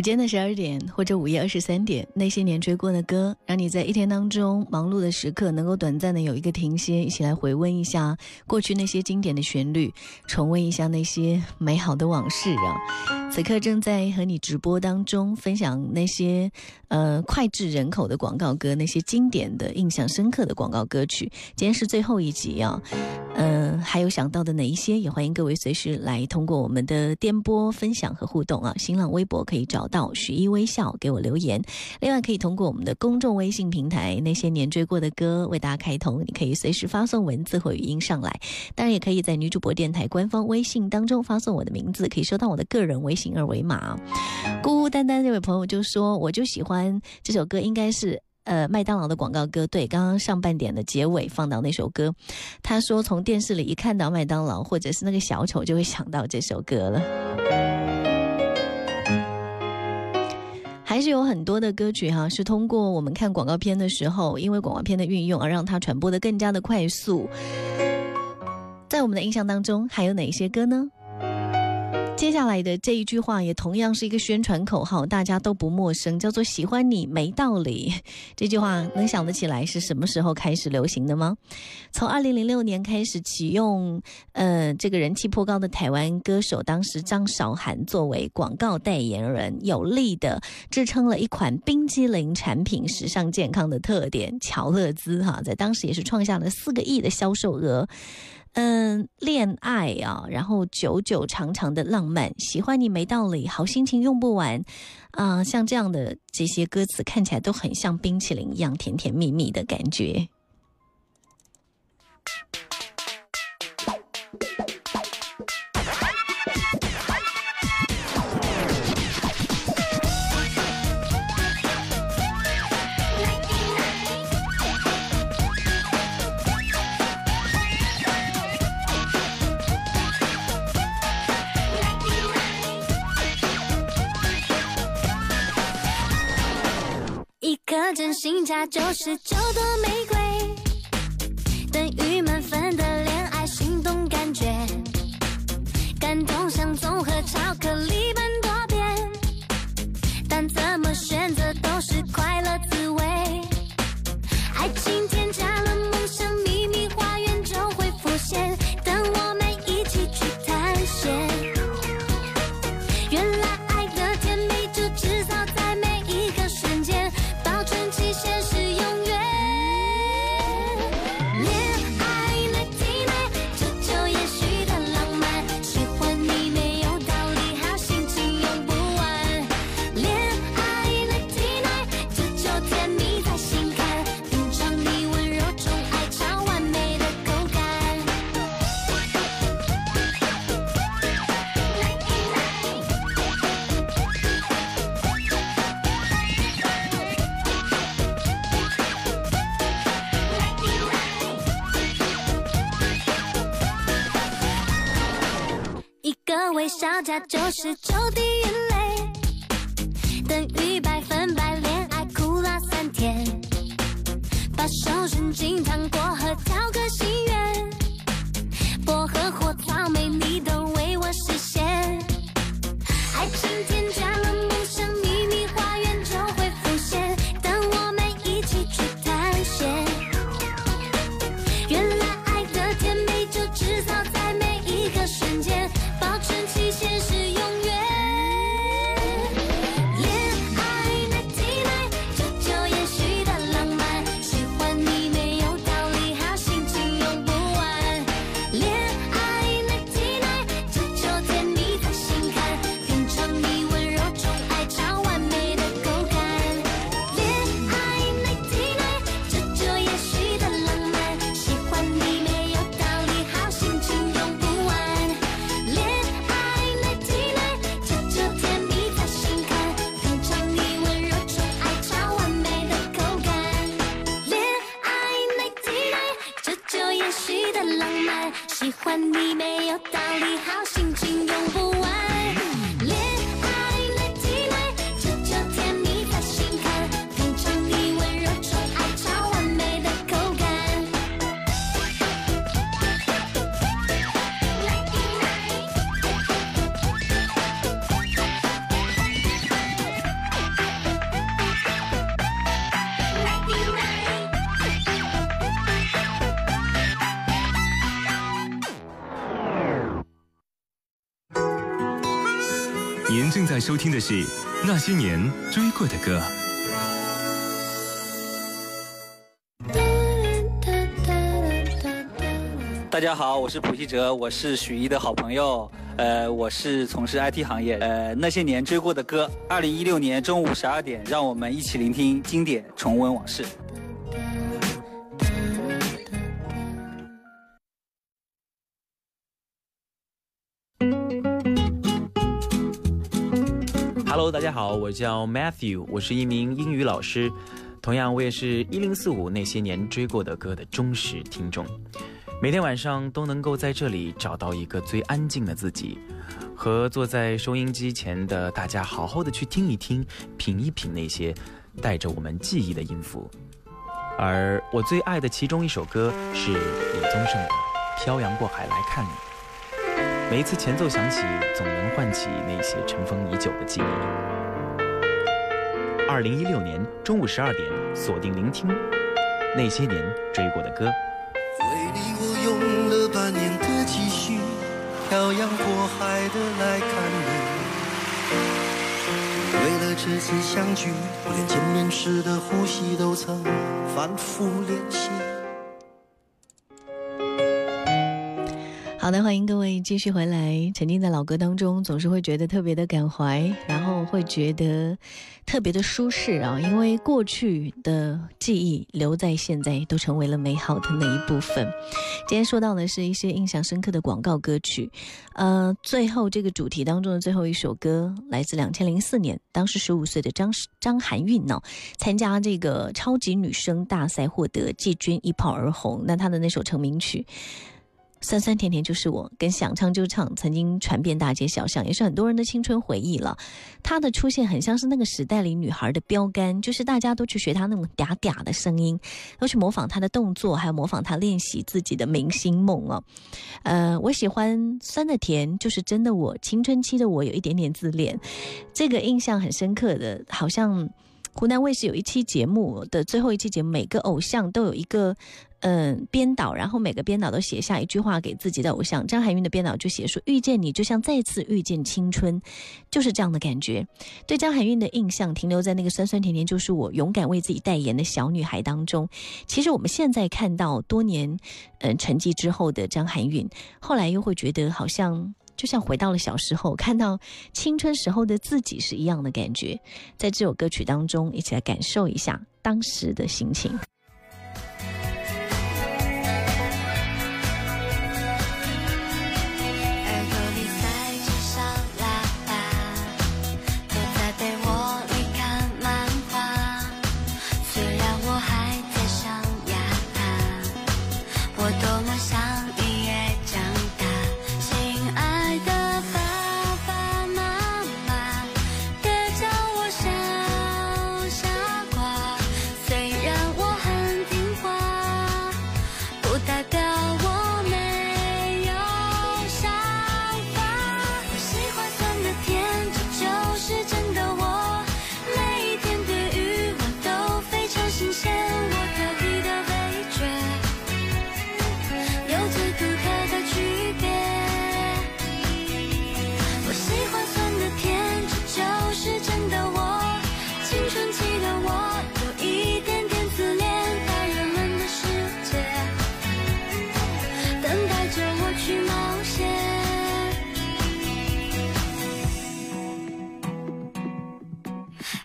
午间的十二点或者午夜二十三点，那些年追过的歌，让你在一天当中忙碌的时刻能够短暂的有一个停歇，一起来回温一下过去那些经典的旋律，重温一下那些美好的往事啊！此刻正在和你直播当中分享那些呃脍炙人口的广告歌，那些经典的、印象深刻的广告歌曲。今天是最后一集啊，嗯，还有想到的哪一些？也欢迎各位随时来通过我们的电波分享和互动啊！新浪微博可以找。到许一微笑给我留言，另外可以通过我们的公众微信平台，那些年追过的歌为大家开通，你可以随时发送文字或语音上来，当然也可以在女主播电台官方微信当中发送我的名字，可以收到我的个人微信二维码。孤孤单单这位朋友就说，我就喜欢这首歌，应该是呃麦当劳的广告歌，对，刚刚上半点的结尾放到那首歌，他说从电视里一看到麦当劳或者是那个小丑，就会想到这首歌了。还是有很多的歌曲哈，是通过我们看广告片的时候，因为广告片的运用而让它传播的更加的快速。在我们的印象当中，还有哪些歌呢？接下来的这一句话也同样是一个宣传口号，大家都不陌生，叫做“喜欢你没道理”。这句话能想得起来是什么时候开始流行的吗？从二零零六年开始启用，呃，这个人气颇高的台湾歌手，当时张韶涵作为广告代言人，有力的支撑了一款冰激凌产品时尚健康的特点——乔乐兹哈，在当时也是创下了四个亿的销售额。嗯，恋爱啊，然后久久长长的浪漫，喜欢你没道理，好心情用不完，啊，像这样的这些歌词看起来都很像冰淇淋一样甜甜蜜蜜的感觉。真心价九十九朵玫瑰，小加九十九滴眼泪，等于百分百恋爱苦辣酸甜。把手伸进糖果盒，您正在收听的是那些年追过的歌。大家好，我是普希哲，我是许一的好朋友。呃，我是从事 IT 行业。呃，那些年追过的歌，二零一六年中午十二点，让我们一起聆听经典，重温往事。Hello，大家好，我叫 Matthew，我是一名英语老师，同样我也是一零四五那些年追过的歌的忠实听众。每天晚上都能够在这里找到一个最安静的自己，和坐在收音机前的大家好好的去听一听、品一品那些带着我们记忆的音符。而我最爱的其中一首歌是李宗盛的《漂洋过海来看你》，每一次前奏响起，总能唤起那些尘封已久的记忆。二零一六年中午十二点，锁定聆听那些年追过的歌。半年的积蓄，漂洋过海的来看你。为了这次相聚，我连见面时的呼吸都曾反复练习。好的，欢迎各位继续回来。沉浸在老歌当中，总是会觉得特别的感怀，然后会觉得特别的舒适啊，因为过去的记忆留在现在，都成为了美好的那一部分。今天说到的是一些印象深刻的广告歌曲，呃，最后这个主题当中的最后一首歌来自两千零四年，当时十五岁的张张含韵呢，参加这个超级女声大赛获得季军，一炮而红。那她的那首成名曲。酸酸甜甜就是我，跟想唱就唱，曾经传遍大街小巷，也是很多人的青春回忆了。她的出现很像是那个时代里女孩的标杆，就是大家都去学她那种嗲嗲的声音，都去模仿她的动作，还有模仿她练习自己的明星梦哦。呃，我喜欢酸的甜，就是真的我青春期的我有一点点自恋，这个印象很深刻的，好像湖南卫视有一期节目的最后一期节目，每个偶像都有一个。嗯，编导，然后每个编导都写下一句话给自己的偶像。张含韵的编导就写说：“遇见你，就像再次遇见青春，就是这样的感觉。”对张含韵的印象停留在那个酸酸甜甜，就是我勇敢为自己代言的小女孩当中。其实我们现在看到多年嗯沉寂之后的张含韵，后来又会觉得好像就像回到了小时候，看到青春时候的自己是一样的感觉。在这首歌曲当中，一起来感受一下当时的心情。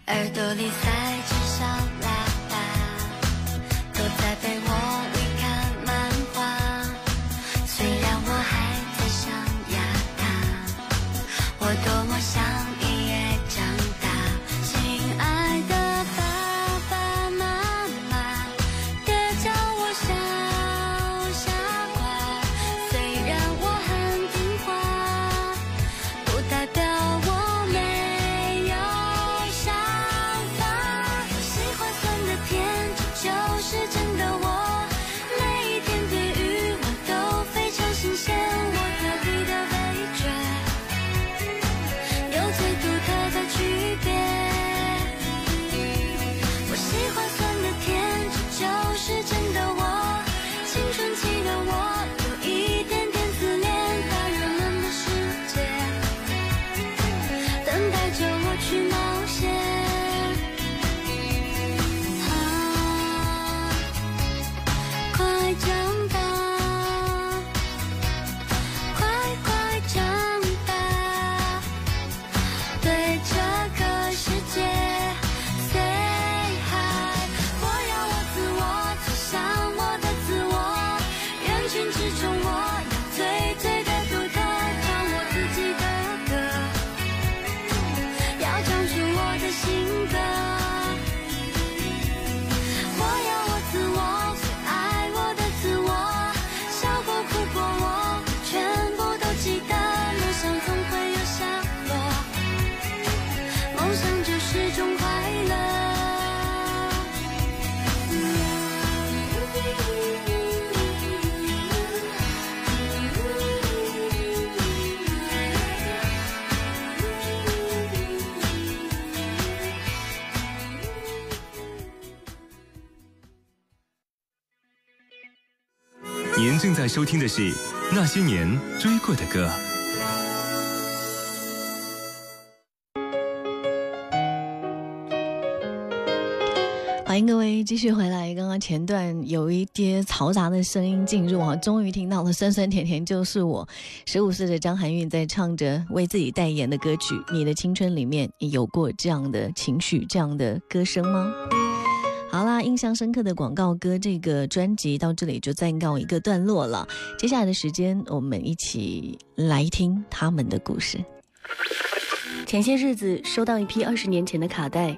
耳朵里塞您正在收听的是《那些年追过的歌》。欢迎各位继续回来。刚刚前段有一些嘈杂的声音进入啊，终于听到了酸酸甜甜就是我。十五岁的张含韵在唱着为自己代言的歌曲《你的青春》里面，有过这样的情绪、这样的歌声吗？他，印象深刻的广告歌这个专辑到这里就暂告一个段落了。接下来的时间，我们一起来听他们的故事。前些日子收到一批二十年前的卡带，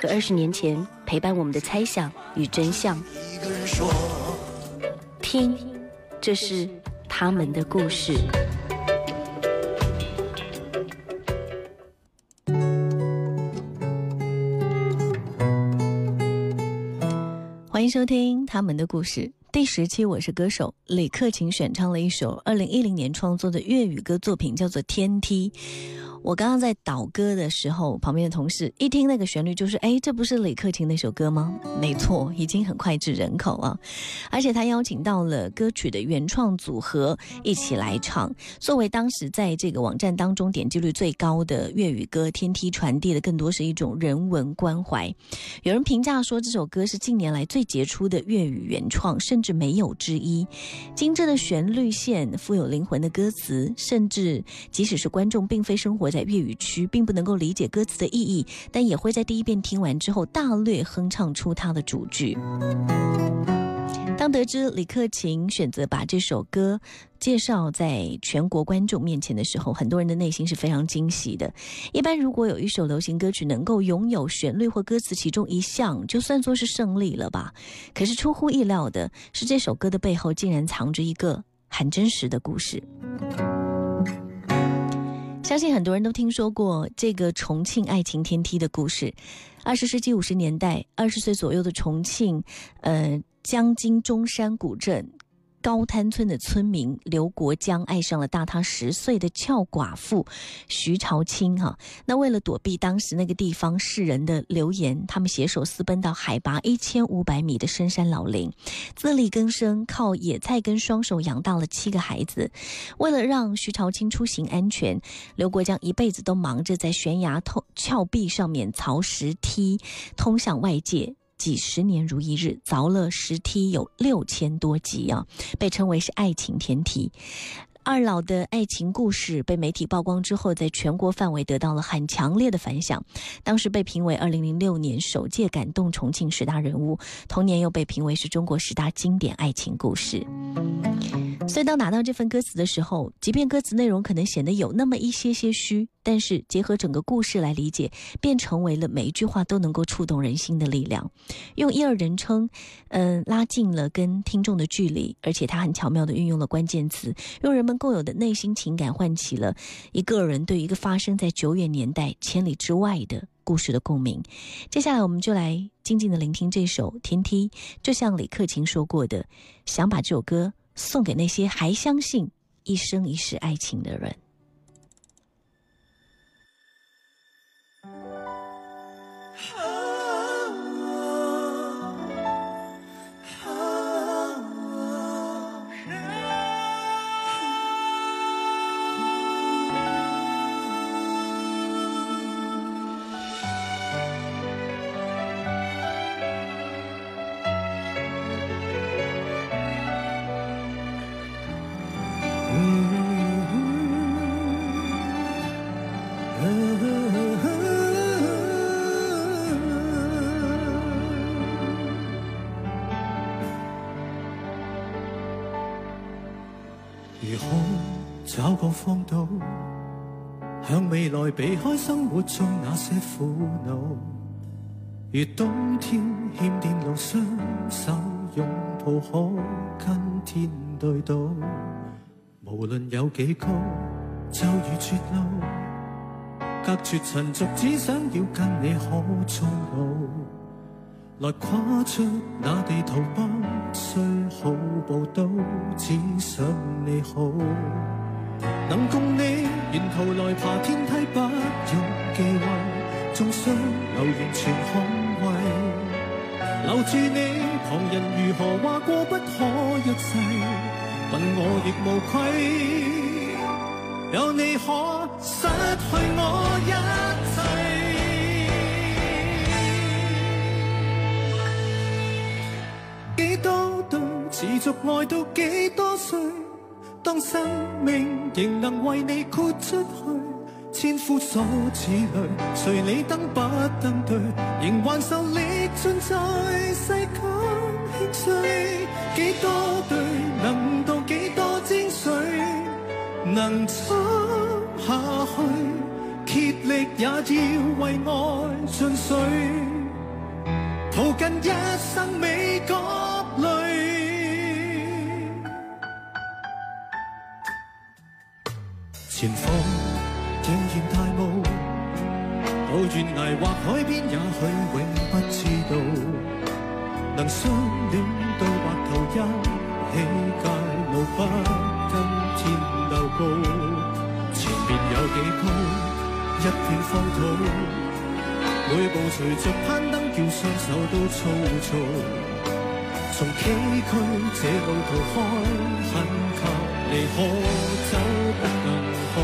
和二十年前陪伴我们的猜想与真相。听。这是他们的故事。欢迎收听他们的故事第十期。我是歌手李克勤，选唱了一首二零一零年创作的粤语歌作品，叫做《天梯》。我刚刚在导歌的时候，旁边的同事一听那个旋律，就是哎，这不是李克勤那首歌吗？没错，已经很脍炙人口了。而且他邀请到了歌曲的原创组合一起来唱。作为当时在这个网站当中点击率最高的粤语歌，《天梯》传递的更多是一种人文关怀。有人评价说，这首歌是近年来最杰出的粤语原创，甚至没有之一。精致的旋律线，富有灵魂的歌词，甚至即使是观众并非生活。在粤语区并不能够理解歌词的意义，但也会在第一遍听完之后大略哼唱出它的主句。当得知李克勤选择把这首歌介绍在全国观众面前的时候，很多人的内心是非常惊喜的。一般如果有一首流行歌曲能够拥有旋律或歌词其中一项，就算作是胜利了吧。可是出乎意料的是，这首歌的背后竟然藏着一个很真实的故事。相信很多人都听说过这个重庆爱情天梯的故事。二十世纪五十年代，二十岁左右的重庆，呃，江津中山古镇。高滩村的村民刘国江爱上了大他十岁的俏寡妇徐朝清哈。那为了躲避当时那个地方世人的流言，他们携手私奔到海拔一千五百米的深山老林，自力更生，靠野菜跟双手养大了七个孩子。为了让徐朝清出行安全，刘国江一辈子都忙着在悬崖透峭壁上面凿石梯，通向外界。几十年如一日，凿了石梯有六千多级啊，被称为是爱情天梯。二老的爱情故事被媒体曝光之后，在全国范围得到了很强烈的反响。当时被评为二零零六年首届感动重庆十大人物，同年又被评为是中国十大经典爱情故事。所以，当拿到这份歌词的时候，即便歌词内容可能显得有那么一些些虚，但是结合整个故事来理解，便成为了每一句话都能够触动人心的力量。用一二人称，嗯，拉近了跟听众的距离，而且他很巧妙地运用了关键词，用人们共有的内心情感唤起了一个人对一个发生在久远年代千里之外的故事的共鸣。接下来，我们就来静静的聆听这首《天梯》，就像李克勤说过的，想把这首歌。送给那些还相信一生一世爱情的人。方道，向未来避开生活中那些苦恼。如冬天欠电路，双手拥抱可跟天对赌。无论有几高，就如绝路，隔绝尘俗，只想要跟你可终老，来跨出那地图，不需好步都只想你好，能共你沿途来爬天梯，不用忌讳，纵双流完全捍卫，留住你，旁人如何话过不可一世，问我亦无愧。有你可失去我一切，几多对持续爱到几多岁？当生命仍能为你豁出去，千夫所指里，谁理登不登对？仍还受力尽在世间轻碎，几多对能撑下去，竭力也要为爱尽水，淘尽一生美角泪。前方仍然大雾，到悬崖或海边，也许永不知道，能相前面有几高？一片荒土，每步随着攀登，叫双手都粗糙。从崎岖这路途看，很隔离，可走不更好。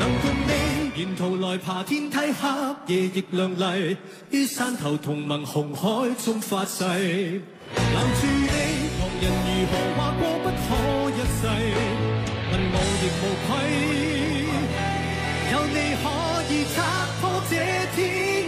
能共你沿途来爬天梯，黑夜亦亮丽。于山头同盟红海中发誓，留住你，旁人如何话过不可一世。无愧，有你可以拆破这天。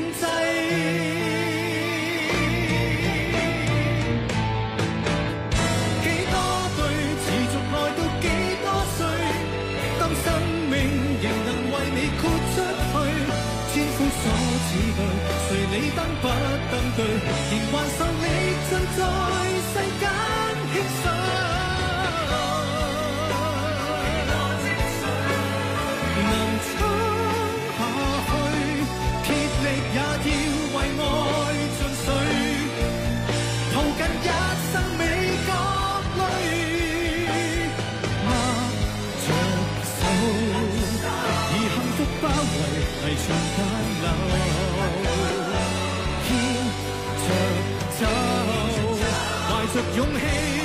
着勇气。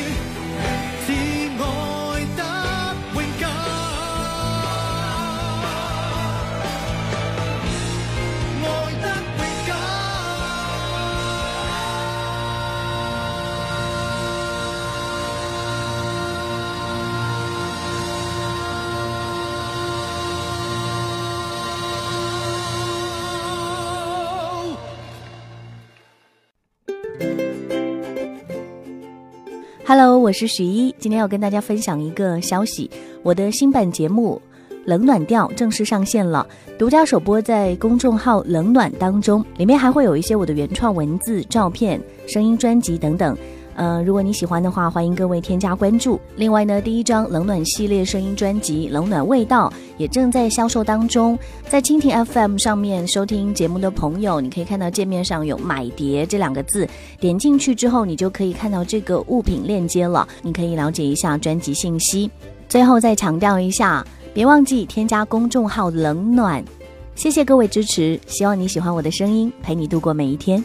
我是许一，今天要跟大家分享一个消息，我的新版节目《冷暖调》正式上线了，独家首播在公众号“冷暖”当中，里面还会有一些我的原创文字、照片、声音专辑等等。呃，如果你喜欢的话，欢迎各位添加关注。另外呢，第一张冷暖系列声音专辑《冷暖味道》也正在销售当中，在蜻蜓 FM 上面收听节目的朋友，你可以看到界面上有“买碟”这两个字，点进去之后，你就可以看到这个物品链接了，你可以了解一下专辑信息。最后再强调一下，别忘记添加公众号“冷暖”。谢谢各位支持，希望你喜欢我的声音，陪你度过每一天。